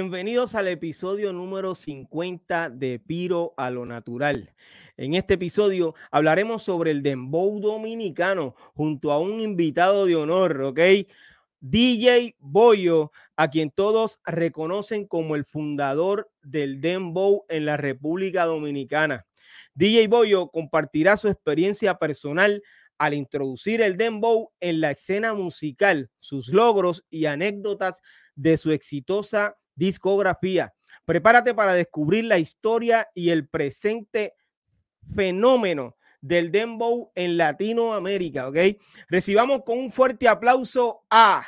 Bienvenidos al episodio número 50 de Piro a lo Natural. En este episodio hablaremos sobre el dembow dominicano junto a un invitado de honor, ¿ok? DJ Boyo, a quien todos reconocen como el fundador del dembow en la República Dominicana. DJ Boyo compartirá su experiencia personal al introducir el dembow en la escena musical, sus logros y anécdotas de su exitosa discografía. Prepárate para descubrir la historia y el presente fenómeno del dembow en Latinoamérica, ¿ok? Recibamos con un fuerte aplauso a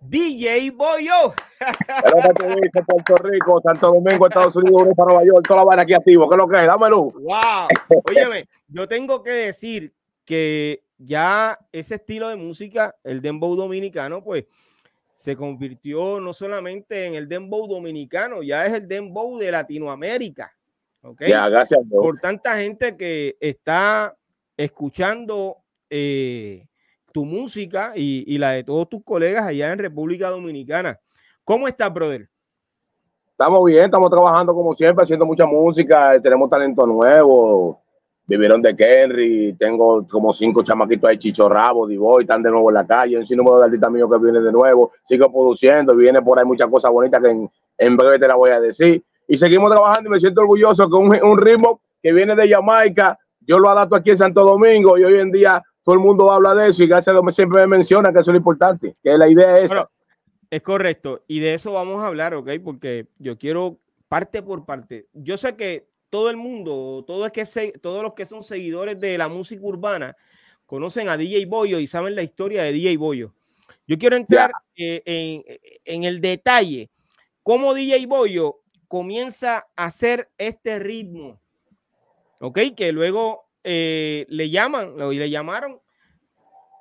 DJ Boyo. Puerto Rico, Santo Domingo, Estados Unidos, Europa, Nueva York, toda la vaina aquí activo. ¿Qué es lo que es? Dámelo. Wow. Óyeme, yo tengo que decir que ya ese estilo de música, el dembow dominicano, pues se convirtió no solamente en el dembow dominicano, ya es el dembow de Latinoamérica. ¿okay? Ya, gracias. Por tanta gente que está escuchando eh, tu música y, y, la de todos tus colegas allá en República Dominicana. ¿Cómo estás, brother? Estamos bien, estamos trabajando como siempre, haciendo mucha música, tenemos talento nuevo vivieron de Kenry, tengo como cinco chamaquitos ahí, Chicho Rabo, Divoy, están de nuevo en la calle, un número de artistas míos que viene de nuevo, sigo produciendo, viene por ahí muchas cosas bonitas que en, breve te la voy a decir. Y seguimos trabajando y me siento orgulloso con un, un, ritmo que viene de Jamaica, yo lo adapto aquí en Santo Domingo y hoy en día todo el mundo habla de eso y gracias a Dios siempre me menciona que eso es lo importante, que la idea es esa. es correcto, y de eso vamos a hablar, ¿ok? Porque yo quiero parte por parte. Yo sé que todo el mundo, todo que se, todos los que son seguidores de la música urbana, conocen a DJ Boyo y saben la historia de DJ Boyo. Yo quiero entrar eh, en, en, el detalle, cómo DJ Boyo comienza a hacer este ritmo, ¿ok? Que luego eh, le llaman, le llamaron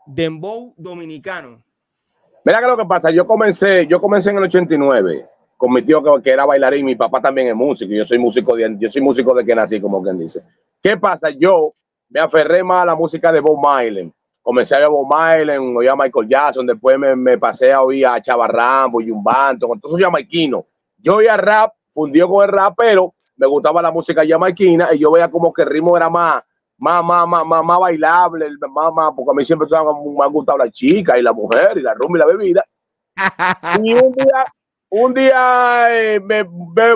Dembow Dominicano. Mira que lo que pasa, yo comencé, yo comencé en el 89 con mi tío que, era bailarín, mi papá también es músico, yo soy músico de, yo soy músico de que nací, como quien dice. ¿Qué pasa? Yo me aferré más a la música de Bob Marley. Comencé a ver Bob Marley, oía a Michael Jackson, después me, me pasé a oír a Chava Rambo y un banto, con todos esos jamaiquinos. Yo oía rap, fundió con el rap, pero me gustaba la música jamaiquina y yo veía como que el ritmo era más, más, más, más, más, más bailable, más, más, porque a mí siempre me han gustado la chica y la mujer y la rumba y la bebida. y un día un día eh, me,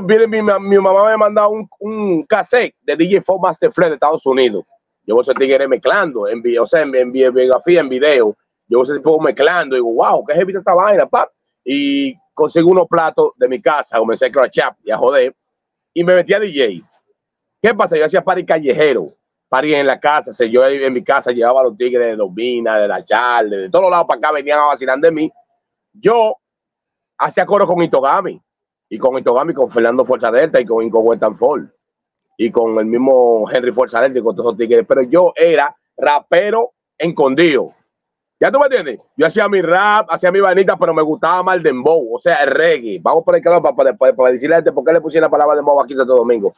viene mi, mamá me manda un, un cassette de DJ Four Master Fred de Estados Unidos. Yo voy a tigre mezclando, en, o sea, en, en biografía, en video. Yo voy a tipo mezclando y digo, wow, qué heavy esta vaina, pap. Y consigo unos platos de mi casa, comencé a crachar y a joder. Y me metí a DJ. ¿Qué pasa? Yo hacía party callejero, party en la casa. Yo en mi casa llevaba a los tigres de Domina, de la Charle, de todos lados para acá venían a vacilar de mí. Yo hacía coro con Itogami y con Itogami, con Fernando Fuerza Delta y con Inco Fall y con el mismo Henry Fuerza Delta y con todos esos tigres. Pero yo era rapero escondido. ¿Ya tú me entiendes? Yo hacía mi rap, hacía mi vainita, pero me gustaba más el dembow, o sea, el reggae. Vamos por el canal para, para, para, decirle a gente por qué le pusieron la palabra dembow aquí Santo Domingo.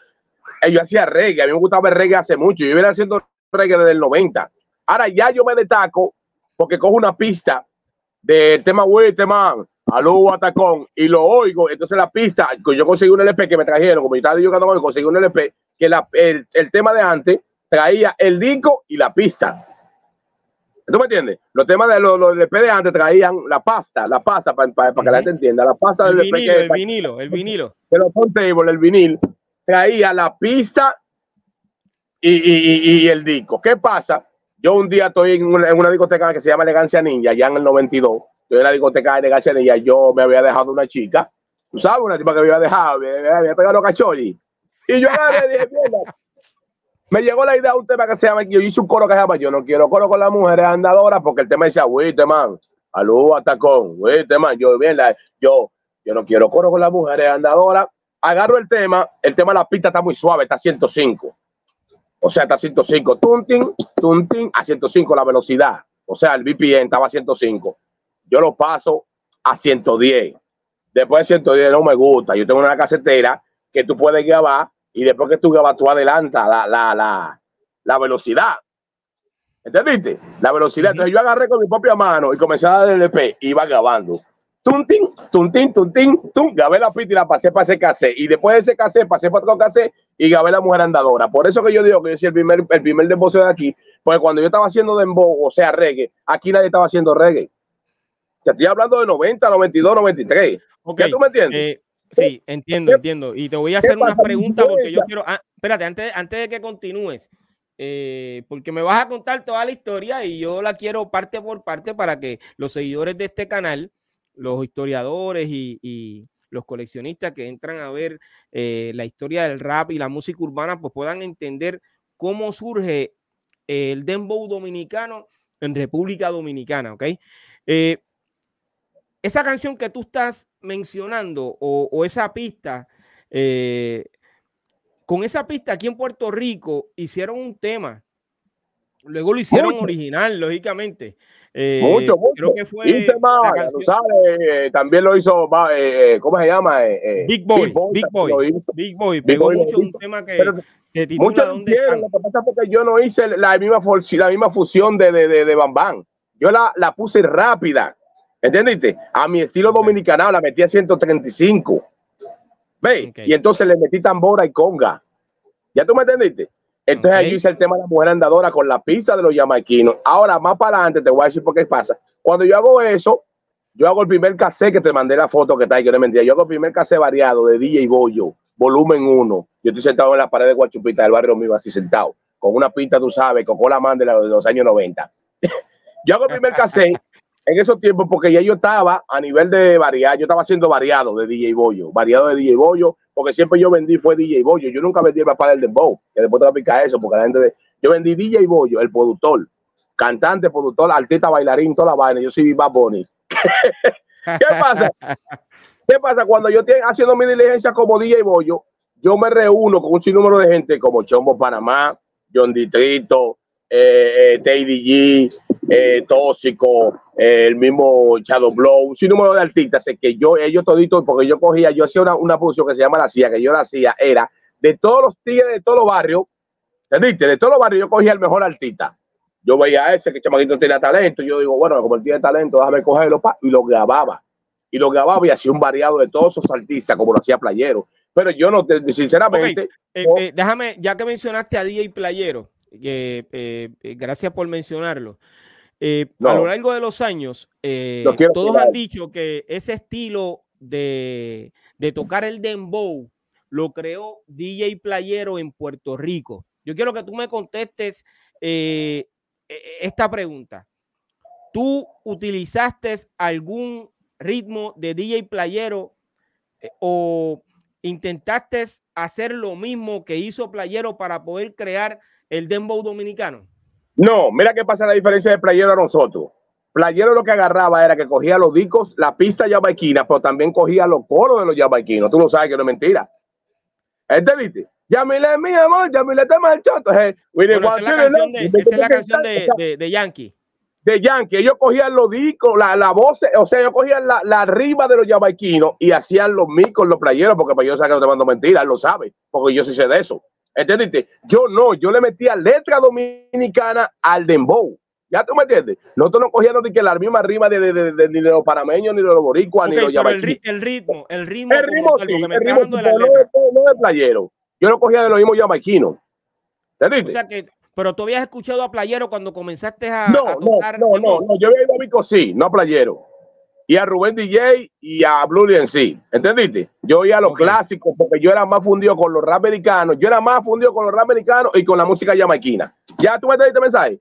Eh, yo hacía reggae, a mí me gustaba el reggae hace mucho. Yo iba haciendo reggae desde el 90. Ahora ya yo me destaco porque cojo una pista del tema tema aló atacón y lo oigo, entonces la pista, yo conseguí un LP que me trajeron, como yo estaba yo conseguí un LP que la, el, el, tema de antes traía el disco y la pista. ¿Tú me entiendes? Los temas de los, los LP de antes traían la pasta, la pasta para pa, pa que la gente entienda, la pasta el del vinilo, LP. el vinilo, el vinilo. de los el vinil, traía la pista y, y, y, y, el disco. ¿Qué pasa? Yo un día estoy en una, en una discoteca que se llama Elegancia Ninja, ya en el 92 yo en la discoteca de García yo me había dejado una chica, tú sabes, una tipa que me había dejado, me, había pegado los cachorros. Y yo y dije, mierda. Me llegó la idea de un tema que se llama, yo hice un coro que se llama, yo no quiero coro con las mujeres andadoras, porque el tema decía, güey, man, aló, atacón, güey, man, yo, yo, yo no quiero coro con las mujeres andadoras. Agarro el tema, el tema de la pista está muy suave, está a 105. O sea, está a 105, tunting, tunting, a 105 la velocidad. O sea, el BPM estaba a 105 yo lo paso a 110. Después de 110 no me gusta. Yo tengo una casetera que tú puedes grabar y después que tú grabas, tú adelantas la, la, la, la velocidad. ¿Entendiste? La velocidad. Entonces yo agarré con mi propia mano y comencé a dar el LP y iba grabando. tuntin, tuntin, tuntin, tum, grabé la pista y la pasé para ese cassette. Y después de ese cassette pasé para otro cassette y grabé la mujer andadora. Por eso que yo digo que yo soy el primer, el primer dembow de aquí, porque cuando yo estaba haciendo dembow, o sea, reggae, aquí nadie estaba haciendo reggae. Te estoy hablando de 90, 92, 93. Okay. ¿Ya tú me entiendes? Eh, sí, entiendo, entiendo. Y te voy a hacer una pregunta porque yo quiero. Ah, espérate, antes, antes de que continúes, eh, porque me vas a contar toda la historia y yo la quiero parte por parte para que los seguidores de este canal, los historiadores y, los coleccionistas que entran a ver eh, la historia del rap y la música urbana, pues puedan entender cómo surge el dembow dominicano en República Dominicana, ¿ok? Eh, esa canción que tú estás mencionando o, esa pista, con esa pista aquí en Puerto Rico hicieron un tema. Luego lo hicieron original, lógicamente. Eh, mucho, mucho. Creo que fue. Tema, sabes, también lo hizo, eh, ¿cómo se llama? Eh, Big Boy. Big Boy. Big Boy. Pegó mucho un tema que. muchos ¿dónde lo que pasa es porque yo no hice la misma, la misma fusión de, de, de, de Bam Bam. Yo la, la puse rápida. ¿Entendiste? A mi estilo dominicano la metí a 135. ¿Ve? Y entonces le metí tambora y conga. ¿Ya tú me entendiste? Entonces allí hice el tema de la mujer andadora con la pista de los jamaiquinos. Ahora, más para adelante, te voy a decir por qué pasa. Cuando yo hago eso, yo hago el primer cassette que te mandé la foto que está ahí, que no mentira. Yo hago el primer cassette variado de DJ Bollo, volumen 1. Yo estoy sentado en la pared de Guachupita del barrio mío, así sentado, con una pinta, tú sabes, con la man de, de los años 90. yo hago el primer cassette en esos tiempos, porque ya yo estaba a nivel de variar, yo estaba haciendo variado de DJ Bollo, variado de DJ Bollo, porque siempre yo vendí fue DJ Bollo, yo nunca vendí el papá del Dembow, que después te voy a explicar eso, porque la gente, yo vendí DJ Bollo, el productor, cantante, productor, artista, bailarín, toda la vaina, yo soy Bad Bunny. ¿Qué pasa? ¿Qué pasa? Cuando yo estoy haciendo mi diligencia como DJ Bollo, yo me reúno con un sinnúmero de gente como Chombo Panamá, John Distrito, eh, eh, eh, Tóxico, eh, el mismo Shadow Blow, un número de artistas que yo, ellos toditos, porque yo cogía, yo hacía una, una función que se llama La CIA, que yo la hacía, era de todos los tigres de todos los barrios, ¿entendiste? De todos los barrios yo cogía el mejor artista. Yo veía a ese que chamaquito tenía talento, y yo digo, bueno, como él tiene talento, déjame cogerlo, pa, y lo grababa. Y lo grababa y hacía un variado de todos esos artistas, como lo hacía Playero. Pero yo no, sinceramente. déjame, ya que mencionaste a DJ Playero, eh, eh, gracias por mencionarlo. Eh, a lo largo de los años, todos han dicho que ese estilo de, tocar el dembow lo creó DJ Playero en Puerto Rico. Yo quiero que tú me contestes e, e, esta pregunta. ¿Tú utilizaste algún ritmo de DJ Playero o intentaste hacer lo mismo que hizo Playero para poder crear el dembow dominicano? No, mira qué pasa la diferencia de playero a nosotros. Playero lo que agarraba era que cogía los discos, la pista yabaiquina, pero también cogía los coros de los yabaiquinos. Tú lo sabes que no es mentira. ¿Este viste? Yamile, mi amor, Yamile, te marchó. esa es la canción de, de, Yankee. De Yankee. Ellos cogían los discos, la, la voz, o sea, ellos cogían la, la arriba de los yabaiquinos y hacían los micos, los playeros, porque para yo sé que no te mando mentiras, lo sabe, porque yo sí sé de eso. ¿Entiendes? Yo no, yo le metía letra dominicana al dembow. ¿Ya tú me entiendes? Nosotros no cogíamos ni que la misma rima de, de, de, ni de los panameños, ni de los boricuas, ni de los el, el, ritmo, el ritmo, el ritmo, sí, el ritmo no, de, playero. Yo lo cogía de los mismos jamaiquinos. ¿Entendiste? O sea que, pero tú habías escuchado a Playero cuando comenzaste a, no, a tocar. No, no, no, no, yo había ido a Vico sí, no a Playero y a Rubén DJ y a Blue en sí. ¿Entendiste? Yo iba a los clásicos porque yo era más fundido con los rap americanos. Yo era más fundido con los rap americanos y con la música jamaiquina. ¿Ya tú me entendiste mensaje?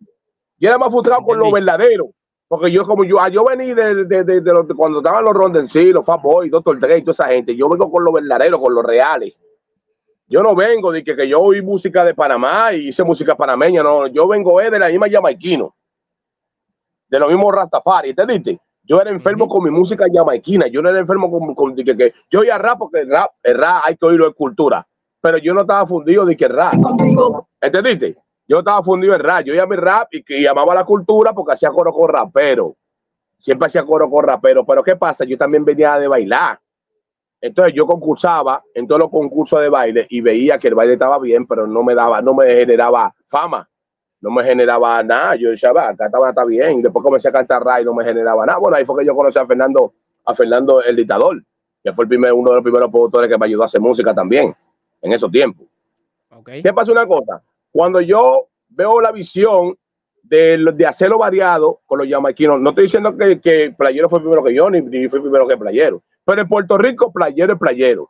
Yo era más fundido con lo verdadero. Porque yo, como yo, ah, yo vení de, de, de, de cuando estaban los Ronden, sí, los Fat Boy, Doctor Dre y toda esa gente. Yo vengo con lo verdadero, con los reales. Yo no vengo de que, que yo oí música de Panamá y hice música panameña. No, yo vengo de la misma jamaiquino. De los mismos Rastafari. ¿Entendiste? Yo era enfermo con mi música jamaiquina. Yo no era enfermo con, que, que, yo oía rap porque el rap, el rap hay que oírlo en cultura. Pero yo no estaba fundido de que el rap. ¿Entendiste? Yo estaba fundido en rap. Yo oía mi rap y que llamaba la cultura porque hacía coro con rapero. Siempre hacía coro con rapero. Pero ¿qué pasa? Yo también venía de bailar. Entonces yo concursaba en todos los concursos de baile y veía que el baile estaba bien, pero no me daba, no me generaba fama no me generaba nada. Yo decía, va, acá estaba está bien. Después comencé a cantar rap y no me generaba nada. Bueno, ahí fue que yo conocí a Fernando, a Fernando el Dictador, que fue el primer, uno de los primeros productores que me ayudó a hacer música también en esos tiempos. Okay. ¿Qué pasa una cosa? Cuando yo veo la visión de, de hacerlo variado con los jamaiquinos, no estoy diciendo que, que Playero fue primero que yo, ni, ni fue primero que Playero, pero en Puerto Rico, Playero es Playero.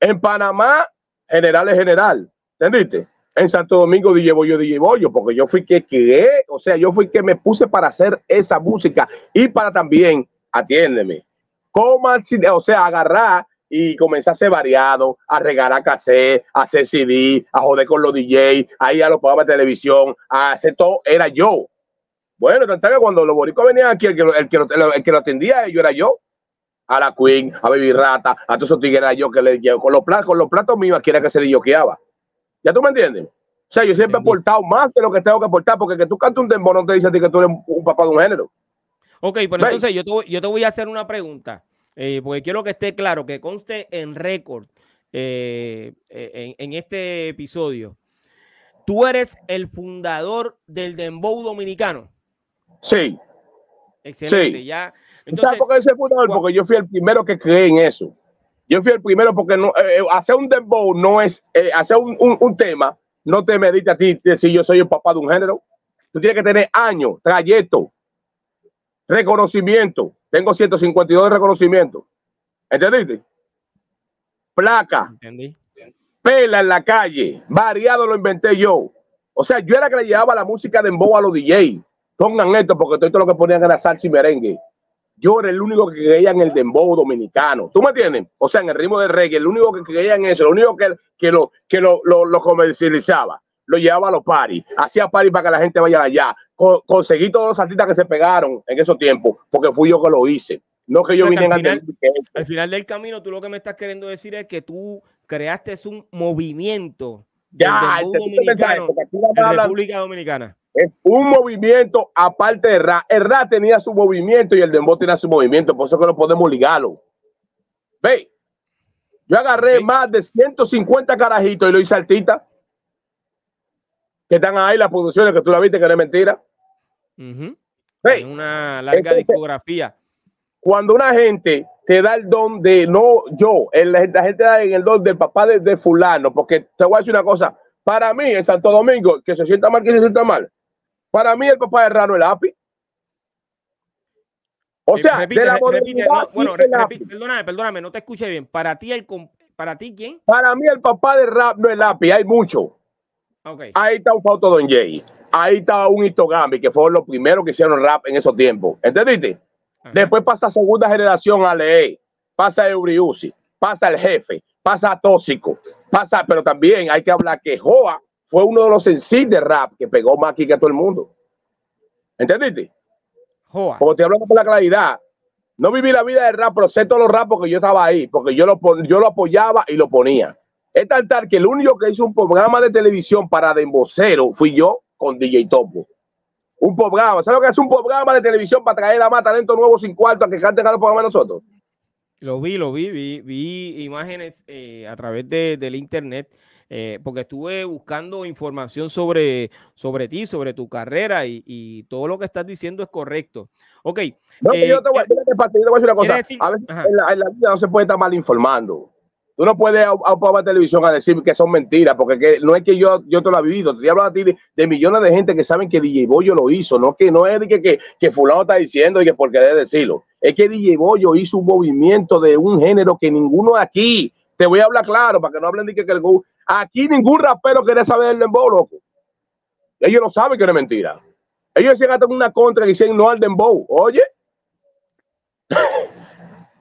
En Panamá, general es general. ¿Entendiste? En Santo Domingo, DJ Bollo, DJ Bollo, porque yo fui que creé, o sea, yo fui que me puse para hacer esa música y para también, atiéndeme, o sea, agarrar y comenzar a ser variado, a regalar cassette, a hacer CD, a joder con los DJ, a ir a los programas de televisión, a hacer todo, era yo. Bueno, tanto que cuando los boricos venían aquí, el que, el que, lo, el que lo atendía, yo era yo a la Queen, a Baby Rata, a todos esos tigres yo que le con con los platos míos aquí era que se yoqueaba. ¿Ya tú me entiendes? O sea, yo siempre he portado más de lo que tengo que portar, porque que tú cantes un dembow no te dice a ti que tú eres un papá de un género. Ok, pero entonces yo te, yo te voy a hacer una pregunta, eh, porque quiero que esté claro, que conste en récord eh, en, en, este episodio. Tú eres el fundador del dembow dominicano. Sí. Excelente, sí. ya entonces, por qué ese fundador? Porque yo fui el primero que creé en eso. Yo fui el primero porque no, eh, eh hacer un dembow no es, eh, hacer un, un, un, tema, no te medita a ti si yo soy el papá de un género. Tú tienes que tener años, trayecto, reconocimiento. Tengo 152 de reconocimiento. ¿Entendiste? Placa. Entendí. Pela en la calle. Variado lo inventé yo. O sea, yo era que le llevaba la música de dembow a los DJ. Pongan esto porque todo lo que ponían era salsa y merengue yo era el único que creía en el dembow dominicano. ¿Tú me entiendes? O sea, en el ritmo de reggae, el único que creía en eso, el único que, que, lo, que lo, lo, lo comercializaba, lo llevaba a los paris, hacía paris para que la gente vaya allá. Con, conseguí todos los artistas que se pegaron en esos tiempos, porque fui yo que lo hice. No que yo vine al final, al final del camino, tú lo que me estás queriendo decir es que tú creaste un movimiento ya, del dominicano en República Dominicana es un movimiento aparte de Ra. El Ra tenía su movimiento y el Dembow tenía su movimiento, por eso que no podemos ligarlo. Ve, yo agarré sí. más de 150 carajitos y lo hice artista. Que están ahí las producciones que tú la viste que no es mentira. Uh -huh. Ve, una larga Entonces, discografía. Cuando una gente te da el don de, no yo, el, la gente da el don del papá de, de fulano, porque te voy a decir una cosa, para mí en Santo Domingo, que se sienta mal, que se sienta mal, para mí, el papá de Rano el API. O sea, repite, de la repite, no, bueno, repite, perdóname, perdóname, no te escuché bien. Para ti, el, para ti, ¿quién? Para mí, el papá de rap no el API, hay mucho. Okay. Ahí está un Fausto Don Jay. Ahí está un Itogambi, que fueron los primeros que hicieron rap en esos tiempos. ¿Entendiste? Ajá. Después pasa segunda generación a Lee, pasa Euriusi, pasa el jefe, pasa Tóxico, pasa, pero también hay que hablar que Joa fue uno de los sencillos de rap que pegó más aquí que a todo el mundo. ¿Entendiste? Joa. Como te hablo con la claridad, no viví la vida del rap, pero sé todos los rap porque yo estaba ahí, porque yo lo, yo lo apoyaba y lo ponía. Es tal tal que el único que hizo un programa de televisión para Dembocero fui yo con DJ Topo. Un programa, ¿sabes lo que es un programa de televisión para traer a más talento nuevo sin cuarto a que canten a los programas de nosotros? Lo vi, lo vi, vi, vi imágenes eh, a través de, del internet eh, porque estuve buscando información sobre, sobre ti, sobre tu carrera y, y, todo lo que estás diciendo es correcto. Ok. No, eh, yo, te voy, yo, te voy, a decir una cosa. Decir, a veces en la, en la, vida no se puede estar mal informando. Tú no puedes a, a, a televisión a decir que son mentiras, porque que, no es que yo, yo te lo he vivido. Te hablo a ti de, de, millones de gente que saben que DJ Bollo lo hizo, no que no es de que, que, que fulano está diciendo y que por querer decirlo. Es que DJ Bollo hizo un movimiento de un género que ninguno aquí, te voy a hablar claro, para que no hablen de que, que el Aquí ningún rapero quiere saber el dembow, loco. Ellos no saben que no es mentira. Ellos decían hasta una contra y dicen no al dembow. Oye.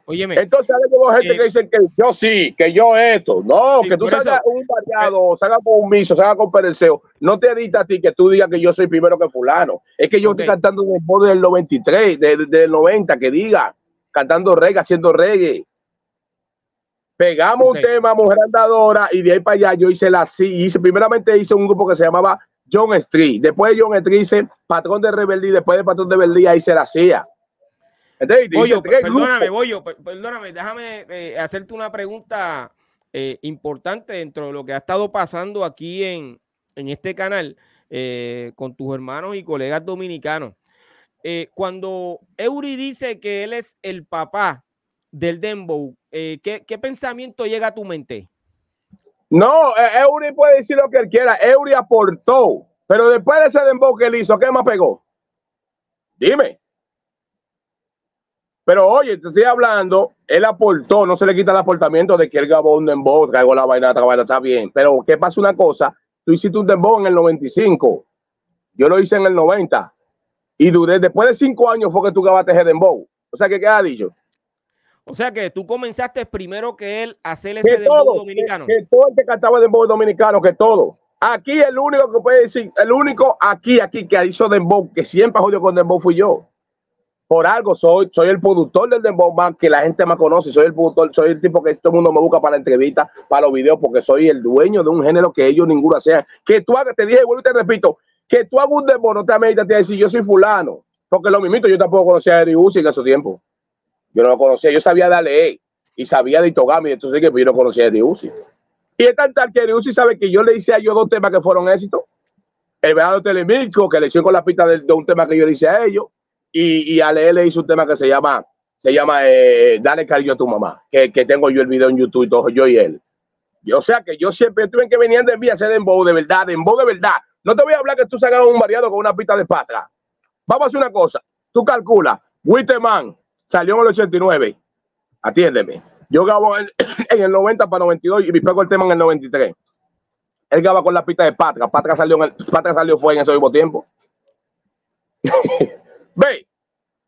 Óyeme. Entonces hay gente eh, que dicen que yo sí, que yo esto. No, sí, que tú salgas un variado, salgas con un miso, salgas con pereceo. No te edita a ti que tú digas que yo soy primero que fulano. Es que yo okay. estoy cantando un dembow del 93, de, de, del 90, que diga, cantando reggae, haciendo reggae. Pegamos okay. un tema, Mujer Andadora, y de ahí para allá yo hice la sí, hice, primeramente hice un grupo que se llamaba John Street. Después de John Street hice Patrón de Rebeldía, después de Patrón de Rebeldía hice la CIA. Entonces, Boyo, perdóname, Boyo, perdóname, déjame eh, hacerte una pregunta eh, importante dentro de lo que ha estado pasando aquí en, en este canal eh, con tus hermanos y colegas dominicanos. cuando Eury dice que él es el papá del Dembow, eh, ¿qué, ¿qué, pensamiento llega a tu mente? No, eh, Eury puede decir lo que él quiera. Eury aportó, pero después de ese Dembow que él hizo, ¿qué más pegó? Dime. Pero oye, te estoy hablando, él aportó, no se le quita el aportamiento de que él grabó un dembow, traigo la vaina, vaina, está bien. Pero ¿qué pasa una cosa? Tú hiciste un dembow en el 95, yo lo hice en el 90 y duré, después de cinco años fue que tú grabaste ese dembow. O sea, ¿qué, ha dicho? O sea que tú comenzaste primero que él a hacer ese dembow dominicano. Que, que, todo el que cantaba dembow dominicano, que todo. Aquí el único que puede decir, el único aquí, aquí que hizo dembow, que siempre jodió con dembow fui yo. Por algo soy, soy el productor del dembow man que la gente me conoce, soy el productor, soy el tipo que todo el mundo me busca para entrevistas, para los videos, porque soy el dueño de un género que ellos ninguno sean. Que tú hagas, te dije, vuelvo y te repito, que tú hagas un dembow, no te ameritas te decir yo soy fulano, porque lo mismo yo tampoco conocía a Eri Uzi en ese tiempo. Yo no lo conocía, yo sabía de Ale y sabía de Itogami, entonces que yo no conocía a Eri Uzi. Y es tan tal que Eri Uzi sabe que yo le hice a ellos dos temas que fueron éxitos. El verano Telemilco, que le eché con la pista de, de, un tema que yo le hice a ellos. Y, y Ale le hizo un tema que se llama, se llama eh, Dale cariño a tu mamá, que, que, tengo yo el video en YouTube y todo, yo y él. Y, o sea que yo siempre tuve que venían de envío a hacer dembow de verdad, dembow de verdad. No te voy a hablar que tú sacas un variado con una pista de patra. Vamos a hacer una cosa. Tú calcula, Witteman salió en el 89. Atiéndeme. Yo grabo en, el 90 para 92 y me pego el tema en el 93. Él graba con la pista de Patra. Patra salió, en el, Patra salió fue en ese mismo tiempo. Ve,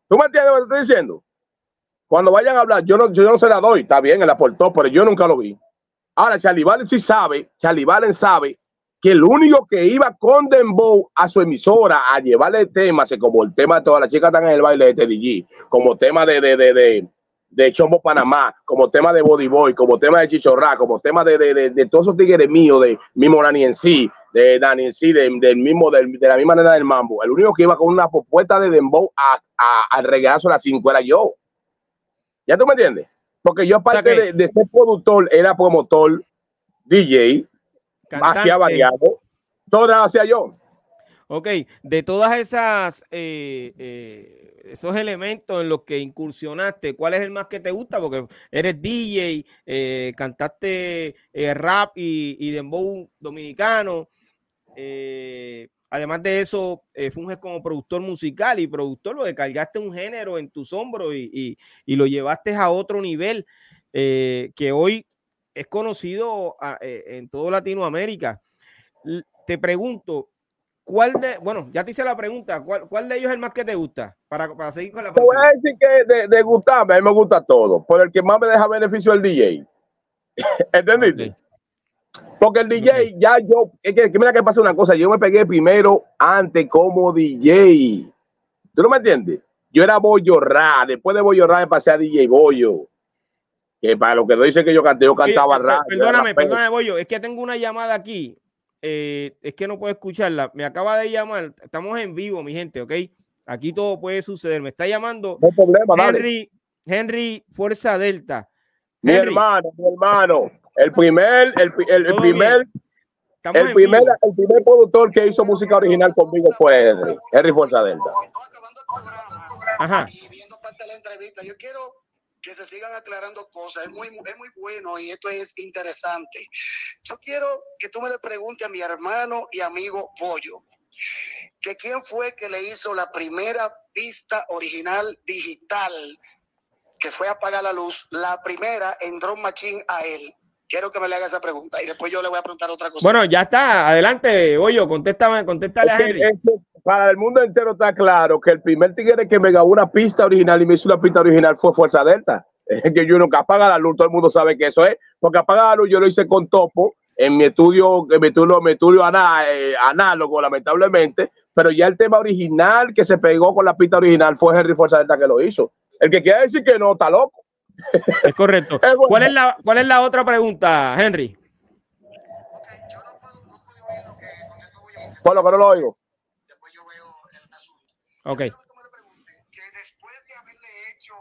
¿tú me entiendes lo que te estoy diciendo? Cuando vayan a hablar, yo no, yo no se la doy, está bien, él aportó, pero yo nunca lo vi. Ahora, Charlie sí sabe, Charlie sabe que el único que iba con Dembow a su emisora a llevarle temas, como el tema de todas las chicas están en el baile de Teddy G, como tema de, de, de, de, de Chombo Panamá, como tema de Body Boy, como tema de Chichorra, como tema de, de, de, de todos esos tigres míos, de mismo Nani en sí, de Dani en sí, de, del mismo, de, de la misma manera del mambo. El único que iba con una propuesta de Dembow a, a, al regazo a las 5 era yo. ¿Ya tú me entiendes? Porque yo, aparte de, de, ser productor, era promotor, DJ, hacía variado, todo lo hacía yo. Ok, de todas esas eh, eh, esos elementos en los que incursionaste, ¿cuál es el más que te gusta? Porque eres DJ, eh, cantaste rap y, y dembow dominicano. Además de eso, funges como productor musical y productor, lo descargaste un género en tus hombros y, y, y lo llevaste a otro nivel que hoy es conocido a, en toda Latinoamérica. Te pregunto, ¿Cuál de, bueno, ya te hice la pregunta, ¿cuál, cuál de ellos es el más que te gusta? Para, para seguir con la Te voy a decir que de, de, gustarme, a mí me gusta todo, pero el que más me deja beneficio es el DJ. ¿Entendiste? Okay. Porque el DJ, ya yo, es que, que, mira que pasa una cosa, yo me pegué primero antes como DJ. ¿Tú no me entiendes? Yo era Bollo Ra, después de Bollo Ra me pasé a DJ Bollo. Que para lo que dice que yo canté, yo cantaba sí, rap. Perdóname, perdóname, Bollo, es que tengo una llamada aquí eh, es que no puedo escucharla. Me acaba de llamar. Estamos en vivo, mi gente, ¿ok? Aquí todo puede suceder. Me está llamando no problema, Henry, dale. Henry Fuerza Delta. Mi hermano, mi hermano. El primer, el, el, el primer, el primer, el primer productor que hizo música original conmigo fue Henry, Henry Fuerza Delta. Ajá. Y viendo parte de la entrevista, yo quiero que se sigan aclarando cosas. Es muy, es muy bueno y esto es interesante. Yo quiero que tú me le preguntes a mi hermano y amigo Pollo, que quién fue que le hizo la primera pista original digital que fue a apagar la luz, la primera en Drone Machine a él. Quiero que me le haga esa pregunta y después yo le voy a preguntar otra cosa. Bueno, ya está. Adelante, Pollo, contéstame, contéstale a Henry. Es que para el mundo entero está claro que el primer tigre que me grabó una pista original y me hizo una pista original fue Fuerza Delta. Es que yo nunca apaga la luz, todo el mundo sabe que eso es, porque apaga la luz yo lo hice con Topo en mi estudio, en mi estudio, mi estudio aná, eh, análogo, lamentablemente, pero ya el tema original que se pegó con la pista original fue Henry Fuerza Delta que lo hizo. El que quiere decir que no, está loco. Es correcto. es bueno. ¿Cuál, es la, ¿Cuál es la otra pregunta, Henry? Okay, yo no puedo, no puedo oír lo que, con Por lo que no lo oigo. Después yo veo el asunto. Ok. Que me que después de haberle hecho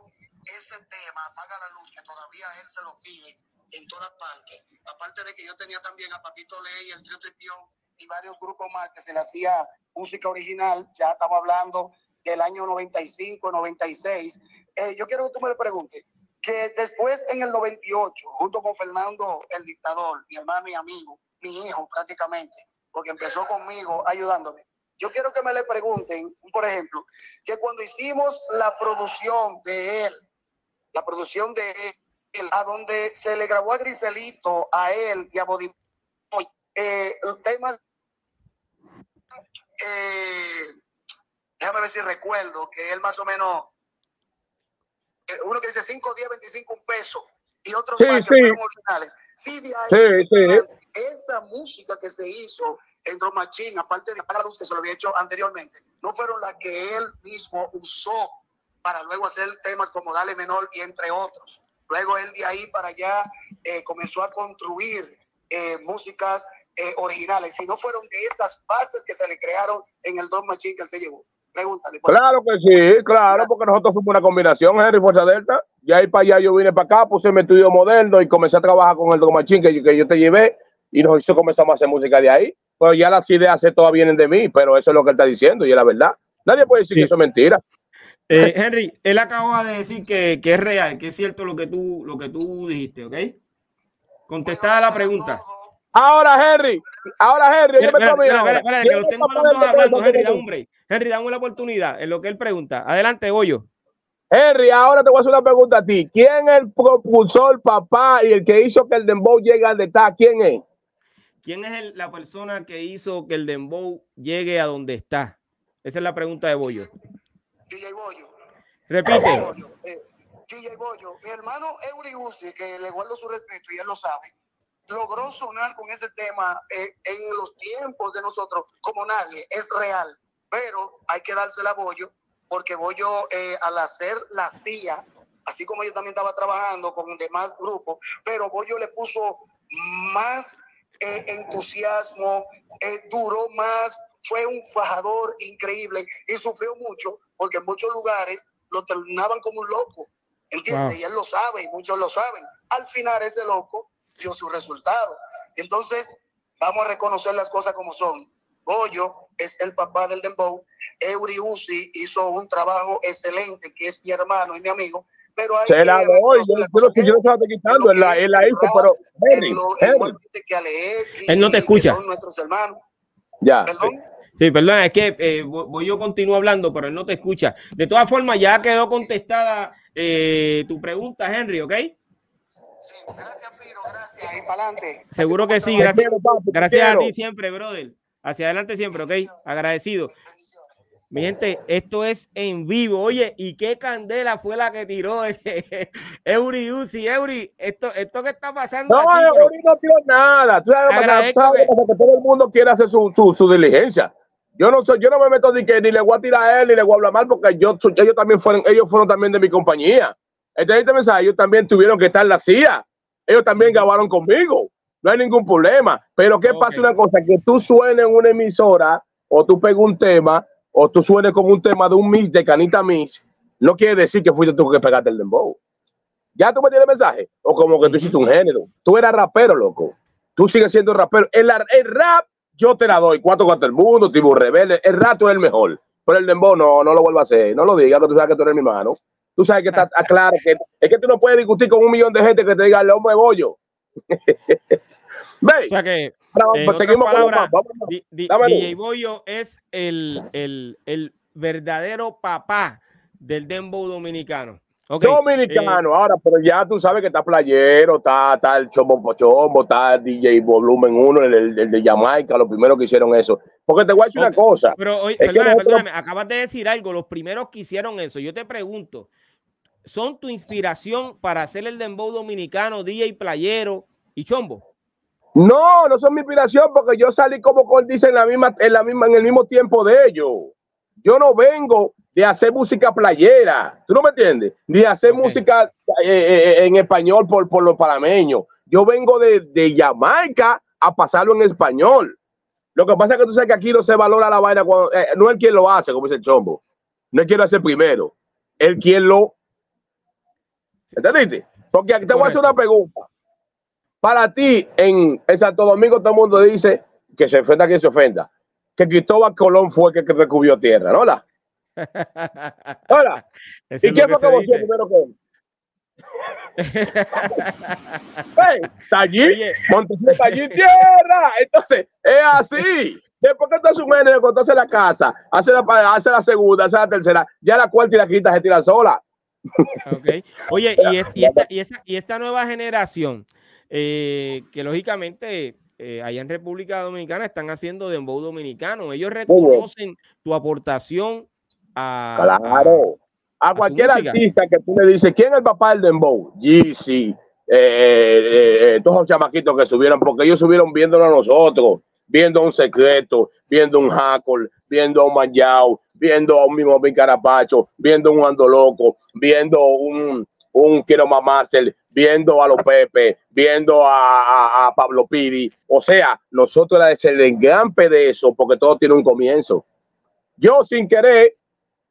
ese tema, apaga la luz, que todavía él se lo pide en todas partes, aparte de que yo tenía también a Papito Ley, el Trio Tripión y varios grupos más que se le hacía música original, ya estamos hablando del año 95, 96. Eh, yo quiero que tú me preguntes, que después en el 98, junto con Fernando el dictador, mi hermano y amigo, mi hijo prácticamente, porque empezó conmigo ayudándome, yo quiero que me le pregunten, por ejemplo, que cuando hicimos la producción de él, la producción de él, a donde se le grabó a Griselito, a él y a Body eh, temas, eh, déjame ver si recuerdo, que él más o menos, eh, uno que dice 5, 10, 25, un peso, y otros Sí, más sí. que fueron originales. Sí, de ahí, Sí, sí. esa música que se hizo en Drum Machine, aparte de la Luz, que se lo había hecho anteriormente, no fueron las que él mismo usó para luego hacer temas como Dale Menor y entre otros. Luego él de ahí para allá eh, comenzó a construir eh, músicas eh, originales. Si no fueron de esas bases que se le crearon en el Drum Machine que él se llevó. Pregúntale. por Claro que sí, claro, porque nosotros fuimos una combinación, Henry Fuerza Delta. Y ahí para allá yo vine para acá, puse mi estudio moderno y comencé a trabajar con el Domachín que, yo- que yo te llevé y nos hizo comenzamos a hacer música de ahí. Pero ya las ideas se todas vienen de mí, pero eso es lo que él está diciendo y es la verdad. Nadie puede decir Sí. que eso es mentira. Eh, Henry, él acaba de decir que, que es real, que es cierto lo que tú, lo que tú dijiste, ¿ok? Contestada la pregunta. Ahora, Henry, ahora, Henry, Espera, óyeme tú a mí espera, ahora. espera, espera, que los ¿Quién tengo es a los dos el hablando, Henry, un break. Henry, dame una oportunidad en lo que él pregunta. Adelante, Goyo. Henry, ahora te voy a hacer una pregunta a ti. ¿Quién es el propulsor, papá, y el que hizo que el Dembow llegue a donde está? ¿Quién es? ¿Quién es el- la persona que hizo que el Dembow llegue a donde está? Esa es la pregunta de Boyo. DJ Boyo. Repite. Bollo, eh, DJ Bollo, mi hermano Eury Uzi, que le guardo su respeto y él lo sabe, logró sonar con ese tema eh, en los tiempos de nosotros como nadie, es real, pero hay que dársela a Bollo, porque Bollo eh, al hacer la CIA, así como yo también estaba trabajando con demás grupos, pero Bollo le puso más eh, entusiasmo, eh, duró más, fue un fajador increíble y sufrió mucho, porque en muchos lugares lo terminaban como un loco, ¿entiendes? Wow. Y él lo sabe y muchos lo saben. Al final ese loco dio su resultado. Entonces, vamos a reconocer las cosas como son. Goyo es el papá del Dembow. Eury Uzi hizo un trabajo excelente, que es mi hermano y mi amigo. Pero hay Se la doy, yo, yo no cosas que yo no quitando, él la, él la hizo, pero Henry, en lo- Henry, igualmente que Alex Él no te escucha. son nuestros hermanos. ya, sí. Perdón. Sí, perdona, es que eh, voy yo continúo hablando, pero él no te escucha. De todas formas, ya quedó contestada eh, tu pregunta, Henry, ¿ok? Sí, gracias, Piro, gracias. Y para adelante. Seguro que sí, gracias. Gracias a ti siempre, brother. Hacia adelante siempre, ¿ok? Agradecido. Mi gente, esto es en vivo. Oye, ¿y qué candela fue la que tiró Eury Uzi? Eury, esto, esto que está pasando No, aquí, Eury no dio nada. Tú sabes, sabes que- que todo el mundo quiere hacer su, su, su diligencia. Yo no soy, yo no me meto ni que ni le voy a tirar a él ni le voy a hablar mal porque yo ellos también fueron, ellos fueron también de mi compañía. Entonces, este mensaje, ellos también tuvieron que estar en la CIA. Ellos también grabaron conmigo. No hay ningún problema. Pero ¿qué pasa una cosa? Que tú suenes en una emisora o tú pegas un tema o tú suenes con un tema de un mix de Canita Mix, no quiere decir que fuiste tú que pegaste el dembow. ¿Ya tú me tienes mensaje? O como que tú hiciste un género. Tú eras rapero, loco. Tú sigues siendo rapero. El, el rap, yo te la doy. Cuatro contra el mundo, tipo rebelde. El rap tú eres el mejor. Pero el dembow no, no lo vuelvas a hacer. No lo digas, tú sabes que tú eres mi mano. Tú sabes que está está claro que es que tú no puedes discutir con un millón de gente que te diga el hombre bollo. Ve, O sea que, pues seguimos con vamos, vamos. Dámelo. DJ Boyo es el, el, el verdadero papá del dembow dominicano. Ok, Dominicano, ahora, pero ya tú sabes que está Playero, está, está el Chombo Pochombo, está DJ Volumen 1, el, el- el de Jamaica, los primeros que hicieron eso. Porque te voy a decir una cosa. Pero oye, perdóname, nosotros- perdóname, acabas de decir algo, los primeros que hicieron eso. Yo te pregunto, ¿son tu inspiración para hacer el dembow dominicano, DJ Playero y Chombo? No, no son mi inspiración porque yo salí como con dice en la misma, en la misma, en el mismo tiempo de ellos. Yo no vengo de hacer música playera, ¿tú no me entiendes? Ni de hacer música eh, eh, en español por, por los panameños. Yo vengo de, de Jamaica a pasarlo en español. Lo que pasa es que tú sabes que aquí no se valora la vaina cuando, eh, no es quien lo hace, como dice el chombo. No es quien lo hace primero, el quien lo. ¿Entendiste? Porque aquí te voy a hacer una pregunta. Para ti, en, en Santo Domingo, todo el mundo dice que se ofenda quien se ofenda. Que Cristóbal Colón fue el que, recubrió tierra, ¿no? La? Hola. ¿Y quién fue que voció primero que él? hey, está allí, está allí tierra. Entonces, es así. Después que está su médico, cuando hace la casa, hace la, hace la segunda, hace la tercera, ya la cuarta y la quinta se tira sola. Okay. Oye, y, esta, y, esta, y, esta, nueva generación, eh, que lógicamente eh, allá en República Dominicana están haciendo dembow dominicano, ellos reconocen tu aportación a, claro. a, cualquier artista que tú le dices, ¿quién es el papá del dembow? Yeezy, eh, todos los chamaquitos que subieron, porque ellos subieron viéndolo a nosotros viendo un secreto, viendo un hackle, viendo a un Mayao, viendo a un mismo Carapacho, viendo un Ando Loco, viendo un, un Quiero Master, viendo a los Pepe, viendo a, Pablo Pidi. O sea, nosotros era el engampe de eso, porque todo tiene un comienzo. Yo sin querer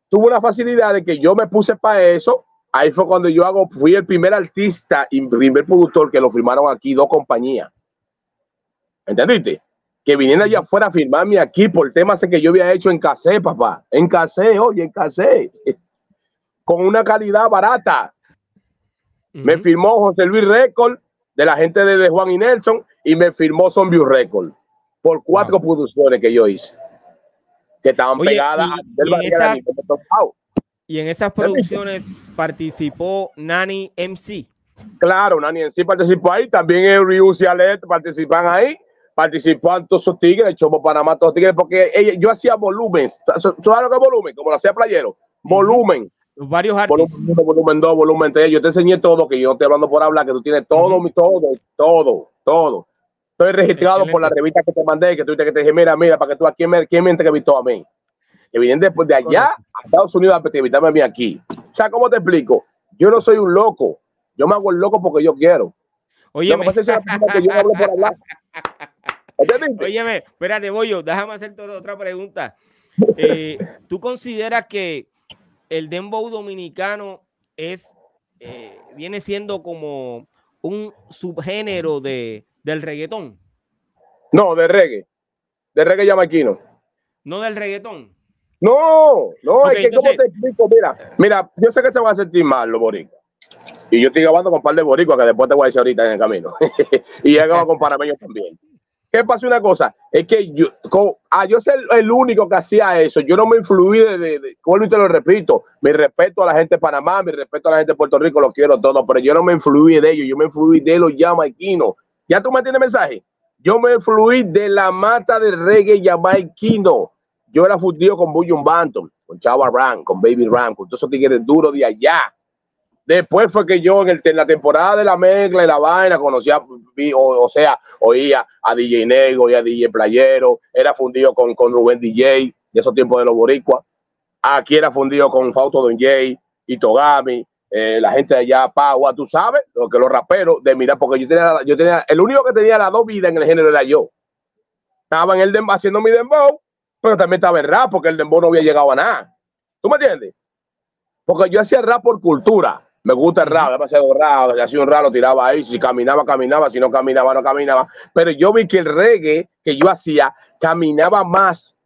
tuve una facilidad de que yo me puse para eso. Ahí fue cuando yo hago, fui el primer artista y primer productor que lo firmaron aquí dos compañías. ¿Entendiste? que viniendo allá afuera a firmarme aquí por temas que yo había hecho en casé, papá. En casé, oye, en casé. Con una calidad barata. Me firmó José Luis Record de la gente de, Juan y Nelson y me firmó Zombie Record por cuatro producciones que yo hice. Que estaban pegadas y, en esas, producciones participó Nani MC. Claro, Nani MC participó ahí. También Ryu Cialet participan ahí participan todos esos tigres, Chomo Panamá, todos los tigres, porque yo hacía volumen. ¿Sabes lo que es volumen? Como lo hacía Playero. Volumen. Varios artistas. Volumen volumen 2, volumen 3. Yo te enseñé todo, que yo no estoy hablando por hablar, que tú tienes todo, todo, todo, todo. Estoy registrado por la revista que te mandé, que tú que te dije, mira, mira, para que tú, ¿quién me, quién me entrevistó a mí? Que vienen después de allá a Estados Unidos a entrevistarme a mí aquí. O sea, ¿cómo te explico? Yo no soy un loco. Yo me hago el loco porque yo quiero. Oye, me... que yo hablo por hablar. Óyeme, espérate, Bollo, déjame hacerte otra pregunta. Eh, ¿Tú consideras que el dembow dominicano es eh, viene siendo como un subgénero de, del reggaetón? No, de reggae. De reggae yamaquino. No del reggaetón. No, no, es que como te explico, mira, mira, yo sé que se va a sentir mal los boricuas. Y yo estoy grabando con un par de boricuas que después te voy a decir ahorita en el camino. y he grabado con panameños también. ¿Qué pasa una cosa? Es que yo, a yo ser el único que hacía eso, yo no me influí de, de, de y te lo repito, mi respeto a la gente de Panamá, mi respeto a la gente de Puerto Rico, lo quiero todo, pero yo no me influí de ellos, yo me influí de los jamaiquinos. ¿Ya tú me entiendes mensaje? Yo me influí de la mata de reggae jamaiquino. Yo era fundido con Bullion Banton, con Chava Ram, con Baby Ram, con todos esos tigres duros de allá. Después fue que yo en, la temporada de la mezcla y la vaina conocía, o, sea, oía a DJ Nego y a DJ Playero, era fundido con, con Rubén DJ de esos tiempos de los boricuas. Aquí era fundido con Fausto Don Jay y Togami, eh, la gente de allá, Pagua, tú sabes, lo que los raperos de mira, porque yo tenía, yo tenía, el único que tenía las dos vidas en el género era yo. Estaba en el dembow haciendo mi dembow, pero también estaba el rap, porque el dembow no había llegado a nada. ¿Tú me entiendes? Porque yo hacía rap por cultura me gusta el rap, demasiado rap, si hacía un rap lo tiraba ahí, si caminaba, caminaba, si no caminaba, no caminaba. Pero yo vi que el reggae que yo hacía caminaba más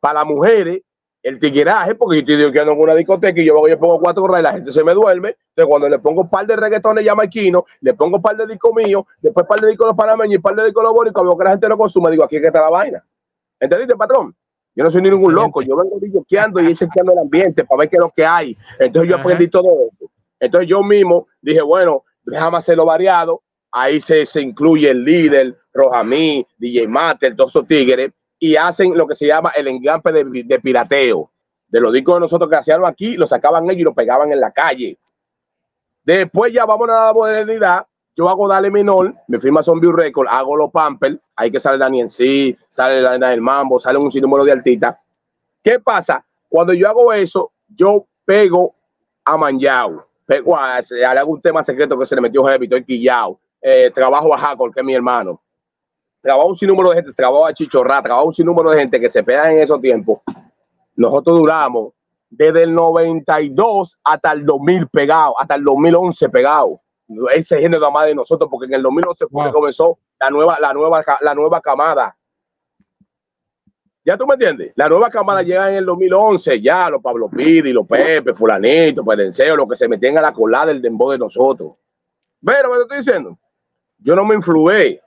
para las mujeres, el tigueraje, porque yo estoy quedando en una discoteca y yo, voy, yo pongo cuatro horas y la gente se me duerme. Entonces, cuando le pongo un par de reggaetones jamaiquinos, le pongo un par de discos míos, después un par de discos los panameños y un par de discos los bonitos, veo que la gente lo consume, digo, aquí es que está la vaina. ¿Entendiste, patrón? Yo no soy ningún loco, yo vengo disqueando y chequeando el ambiente para ver qué es lo que hay. Entonces yo aprendí todo eso. Entonces yo mismo dije, bueno, déjame hacerlo variado. Ahí se, se incluye el líder, Rojamí, DJ Mater, todos esos tigres, y hacen lo que se llama el engampe de, pirateo. De los discos de nosotros que hacían aquí, lo sacaban ellos y lo pegaban en la calle. Después ya vamos a la modernidad. Yo hago Dale Menor, me firma Zombie Record, hago los Pampers, ahí que sale Dani en sí, sale la del Mambo, sale un sinnúmero de artistas. ¿Qué pasa? Cuando yo hago eso, yo pego a Manjao hay algún tema secreto que se le metió Heavy, estoy quillado. Eh, trabajo a Jacob, que es mi hermano. Trabajo un sinnúmero de gente, trabajo a Chichorra, trabajo un sinnúmero de gente que se pega en esos tiempos. Nosotros duramos desde el 92 hasta el 2000 pegado, hasta el 2011 pegado. Ese género más de nosotros, porque en el 2011 fue que comenzó la nueva, la nueva, la nueva camada. Ya tú me entiendes. La nueva cámara llega en el 2011, ya los Pablo Pidi, los Pepe, Fulanito, Perenceo, los que se metían a la colada del dembow de nosotros. Pero me estoy diciendo, yo no me influé.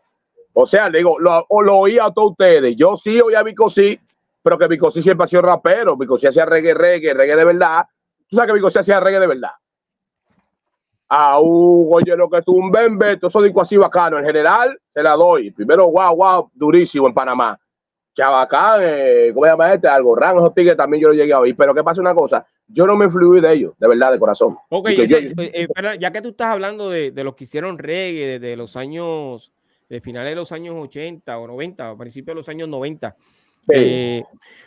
O sea, digo, lo, lo oía a todos ustedes. Yo sí oía a Vico sí, pero que Vico sí siempre ha sido rapero. Vico sí hacía reggae, reggae, reggae de verdad. Tú sabes que Vico sí hacía reggae de verdad. A un, oye, lo que tú un bembe, todo eso digo así bacano. En general, se la doy. Primero, wow, wow, durísimo en Panamá. Chabacán, eh, ¿cómo se llama este? Algorran, esos tigres también yo lo llegué a oír. Pero que pasa una cosa, yo no me influí de ellos, de verdad, de corazón. Ok, Porque ese- yo- eh, eh, ya que tú estás hablando de, de los que hicieron reggae de, los años, de finales de los años 80 o 90, o principios de los años 90, eh,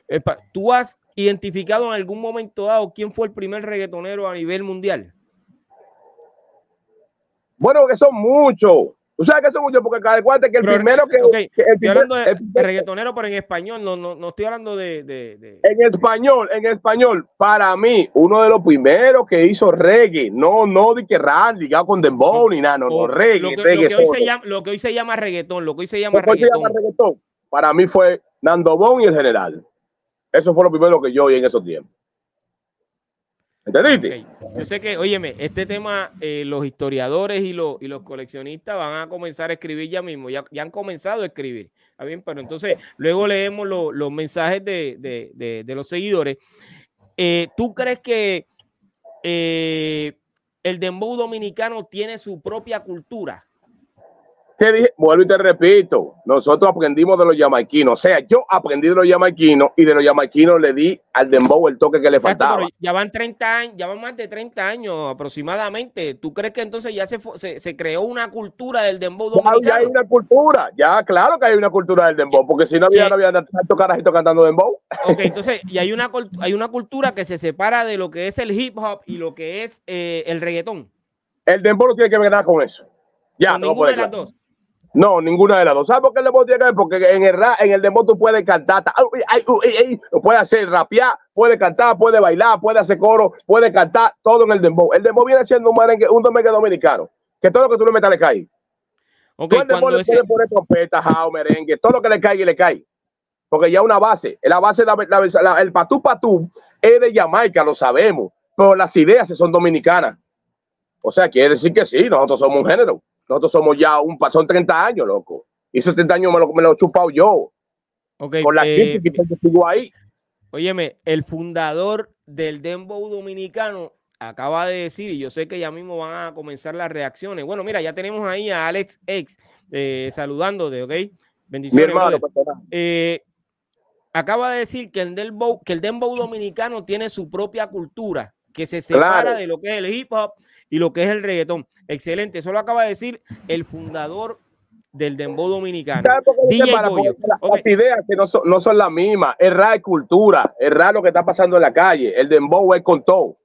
eh, ¿tú has identificado en algún momento dado quién fue el primer reggaetonero a nivel mundial? Bueno, que son muchos. Tú sabes que son muchos porque cada cual que el Pero, primero que, ok, que el Estoy hablando de, el de reggaetonero, pero en español, no, no, no estoy hablando de... de- de- en español, en español, para mí, uno de los primeros que hizo reggae, no, no de que Randy, ligado con Dembow ni nada, no, no, reggae, lo, que, lo reggae que hoy se llama, lo que hoy se llama reggaetón, lo que hoy se llama ¿Cómo se llama reggaetón. reggaetón? Para mí fue Nando Bon y el general. Eso fue lo primero que yo oí en esos tiempos. ¿Entendiste? Yo sé que, óyeme, este tema, eh, los historiadores y los, y los coleccionistas van a comenzar a escribir ya mismo, ya, ya han comenzado a escribir. ¿Está bien? Pero entonces, luego leemos lo- los mensajes de, de- de- de los seguidores. Eh, ¿Tú crees que eh, el dembow dominicano tiene su propia cultura? Te dije, vuelvo y te repito, nosotros aprendimos de los jamaiquinos. O sea, yo aprendí de los jamaiquinos y de los jamaiquinos le di al dembow el toque que le Exacto, faltaba. ya van 30 años, ya van más de 30 años aproximadamente. ¿Tú crees que entonces ya se, se, se creó una cultura del dembow Ya, ya dominicano? hay una cultura, ya claro que hay una cultura del dembow, porque si no había, Sí. no había tanto carajito cantando dembow. Ok, entonces, y hay una, hay una cultura que se separa de lo que es el hip hop y lo que es eh, el reggaetón. El dembow no tiene que ver nada con eso. Ya, Con a ninguna de las dos. No, ninguna de las dos. ¿Sabes por qué el dembow tiene que ver? Porque en el rap, en el dembow tú puedes cantar, puedes hacer rapear, puedes cantar, puedes bailar, puedes hacer coro, puedes cantar, todo en el dembow. El dembow viene siendo un merengue, un dominicano, que todo lo que tú le metas le cae. Ok, Tú al dembow le ese, puedes poner trompeta, jao, merengue, todo lo que le caiga y le cae. Porque ya una base, la base, la, la- la- el patú patú es de Jamaica, lo sabemos, pero las ideas son dominicanas. O sea, quiere decir que sí, nosotros somos un género. Nosotros somos ya un, son 30 años, loco. Y esos 30 años me lo, me lo he chupado yo. ok, Con la eh, crítica que sigo ahí. óyeme, el fundador del dembow dominicano acaba de decir, y yo sé que ya mismo van a comenzar las reacciones. Bueno, mira, ya tenemos ahí a Alex X eh, saludándote, ¿ok? Mi Bendiciones. hermano, brother. personal. Eh, acaba de decir que el dembow, que el dembow dominicano tiene su propia cultura, que se separa Claro. de lo que es el hip hop y lo que es el reggaetón. Excelente, eso lo acaba de decir el fundador del dembow dominicano. ¿Sabes por qué se DJ separa? Goyo. Porque la- Ok. Las ideas que no son, no son las mismas. Es rap es cultura. Es rap lo que está pasando en la calle. El dembow es con todo.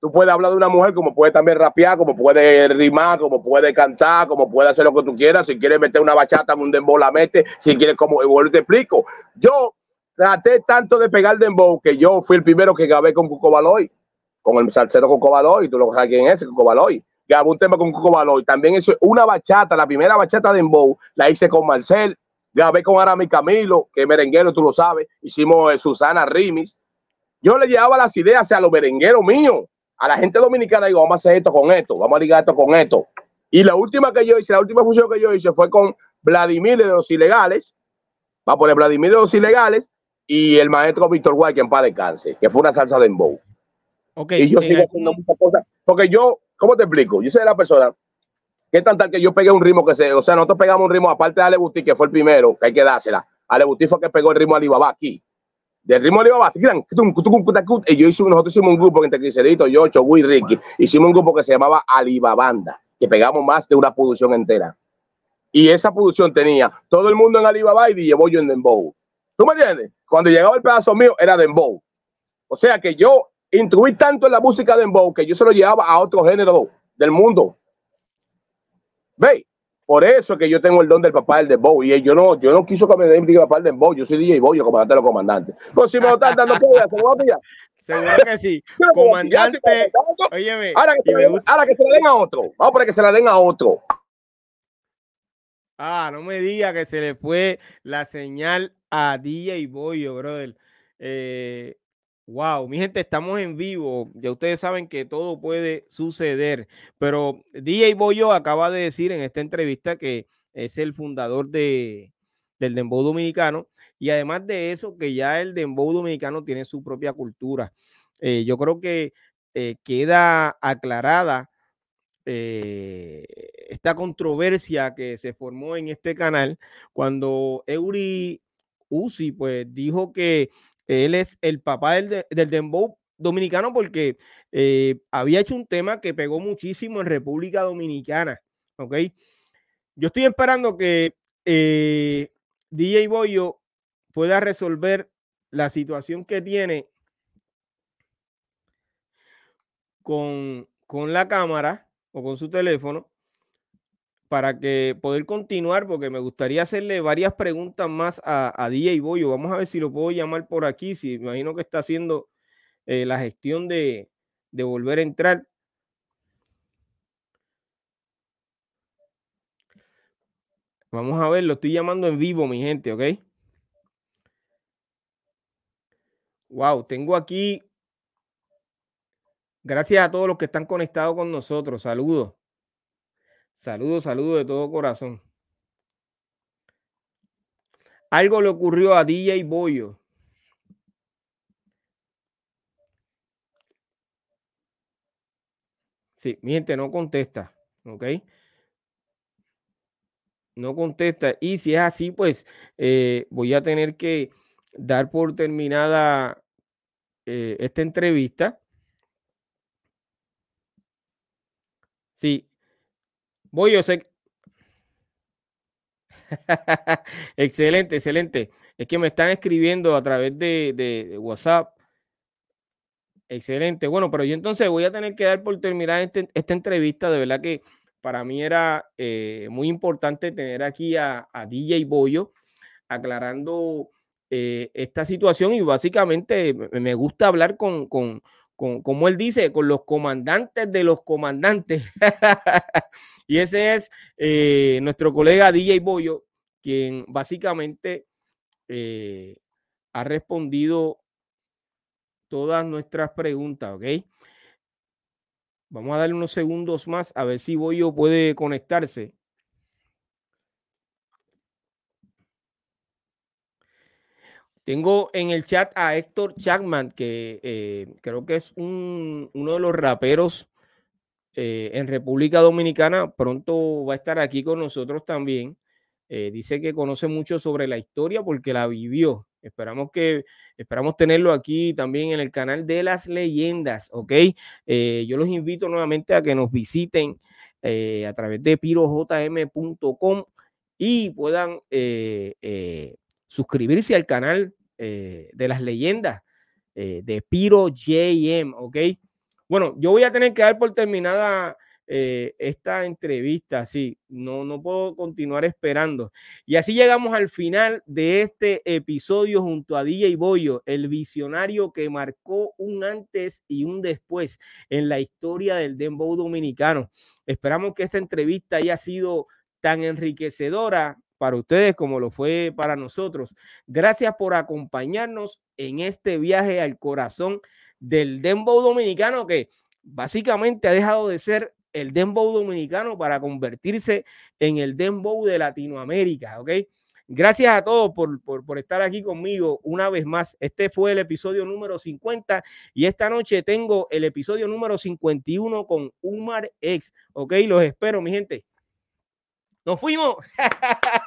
Tú puedes hablar de una mujer como puedes también rapear, como puedes rimar, como puedes cantar, como puedes hacer lo que tú quieras. Si quieres meter una bachata en un dembow, la metes. Si quieres, como, vuelvo te explico. Yo traté tanto de pegar dembow que yo fui el primero que grabé con Cuco Baloy, con el salsero Cuco Baloy. Tú lo sabes quién es, Cuco Baloy. Grabé un tema con Cuco Baloy. También hice una bachata, la primera bachata de dembow, la hice con Marcel. Grabé con Arami Camilo, que es merenguero, tú lo sabes. Hicimos eh, Susana Rimis. Yo le llevaba las ideas a los merengueros míos, a la gente dominicana. Digo, vamos a hacer esto con esto, vamos a ligar esto con esto. Y la última que yo hice, la última fusión que yo hice fue con Vladimir de los Ilegales. Va a poner Vladimir de los Ilegales y el maestro Víctor Guay, que en paz descanse, que fue una salsa de dembow. Y yo sigo algún haciendo muchas cosas. Porque yo, ¿cómo te explico? Yo soy la persona que es tan tal que yo pegué un ritmo que se, o sea, nosotros pegamos un ritmo, aparte de Ale Buti, que fue el primero, que hay que dársela. Ale Buti fue que pegó el ritmo Alibaba aquí. Del ritmo Alibaba, tum, tum, y yo hice, nosotros hicimos un grupo entre Criselito, yo, Chogu y Ricky. Hicimos un grupo que se llamaba Alibabanda, que pegamos más de una producción entera. Y esa producción tenía todo el mundo en Alibaba y DJ Boyo en Dembow. ¿Tú me entiendes? Cuando llegaba el pedazo mío era Dembow. O sea que yo intuí tanto en la música de Dembow que yo se lo llevaba a otro género del mundo. ¿Veis? Por eso es que yo tengo el don del papá del Dembow. Y yo no, yo no quiso que me den diga papá del Dembow. Yo soy DJ Boyo, comandante de los comandantes. Pues si me lo están dando, ¿qué voy a hacer? ¿Lo voy a? Seguro que sí. Yo Comandante, óyeme, Ahora que, se la, gusta- ahora que se la den a otro. Vamos para que se la den a otro. Ah, no me diga que se le fue la señal a DJ Boyo, brother. Eh, wow, mi gente, estamos en vivo. Ya ustedes saben que todo puede suceder, pero DJ Boyo acaba de decir en esta entrevista que es el fundador de, del Dembow Dominicano y además de eso, que ya el Dembow Dominicano tiene su propia cultura. Eh, yo creo que eh, queda aclarada eh, esta controversia que se formó en este canal cuando Eury Uzi pues dijo que él es el papá del, del dembow dominicano porque eh, había hecho un tema que pegó muchísimo en República Dominicana, ¿ok? Yo estoy esperando que eh, DJ Boyo pueda resolver la situación que tiene con, con la cámara o con su teléfono para que poder continuar, porque me gustaría hacerle varias preguntas más a, a DJ Boyo. Vamos a ver si lo puedo llamar por aquí. Si me imagino que está haciendo eh, la gestión de, de volver a entrar. Vamos a ver, lo estoy llamando en vivo, mi gente, ¿ok? Wow, tengo aquí. Gracias a todos los que están conectados con nosotros. Saludos. Saludos, saludos de todo corazón. Algo le ocurrió a DJ Boyo. Sí, mi gente no contesta, ¿ok? No contesta. Y si es así, pues eh, voy a tener que dar por terminada eh, esta entrevista. Sí, Voy, yo sé. excelente, excelente. Es que me están escribiendo a través de, WhatsApp. Excelente. Bueno, pero yo entonces voy a tener que dar por terminar este, esta entrevista. De verdad que para mí era eh, muy importante tener aquí a, a DJ Boyo aclarando eh, esta situación y básicamente me gusta hablar con, con, como él dice, con los comandantes de los comandantes. Y ese es eh, nuestro colega DJ Boyo, quien básicamente eh, ha respondido todas nuestras preguntas, ¿ok? Vamos a darle unos segundos más a ver si Boyo puede conectarse. Tengo en el chat a Héctor Chapman, que eh, creo que es un, uno de los raperos eh, en República Dominicana. Pronto va a estar aquí con nosotros también. Eh, dice que conoce mucho sobre la historia porque la vivió. Esperamos que esperamos tenerlo aquí también en el canal de las leyendas, ¿ok? Eh, yo los invito nuevamente a que nos visiten a través de pirojm.com y puedan suscribirse al canal de las leyendas de Piro JM, ¿ok? Bueno, yo voy a tener que dar por terminada eh, esta entrevista, sí, no, no puedo continuar esperando. Y así llegamos al final de este episodio junto a DJ Boyo, el visionario que marcó un antes y un después en la historia del dembow dominicano. Esperamos que esta entrevista haya sido tan enriquecedora para ustedes como lo fue para nosotros. Gracias por acompañarnos en este viaje al corazón del dembow dominicano que básicamente ha dejado de ser el dembow dominicano para convertirse en el dembow de Latinoamérica, ¿ok? Gracias a todos por, por, por, estar aquí conmigo una vez más. Este fue el episodio número 50 y esta noche tengo el episodio número 51 con Umar X, ¿ok? Los espero, mi gente. Nos fuimos.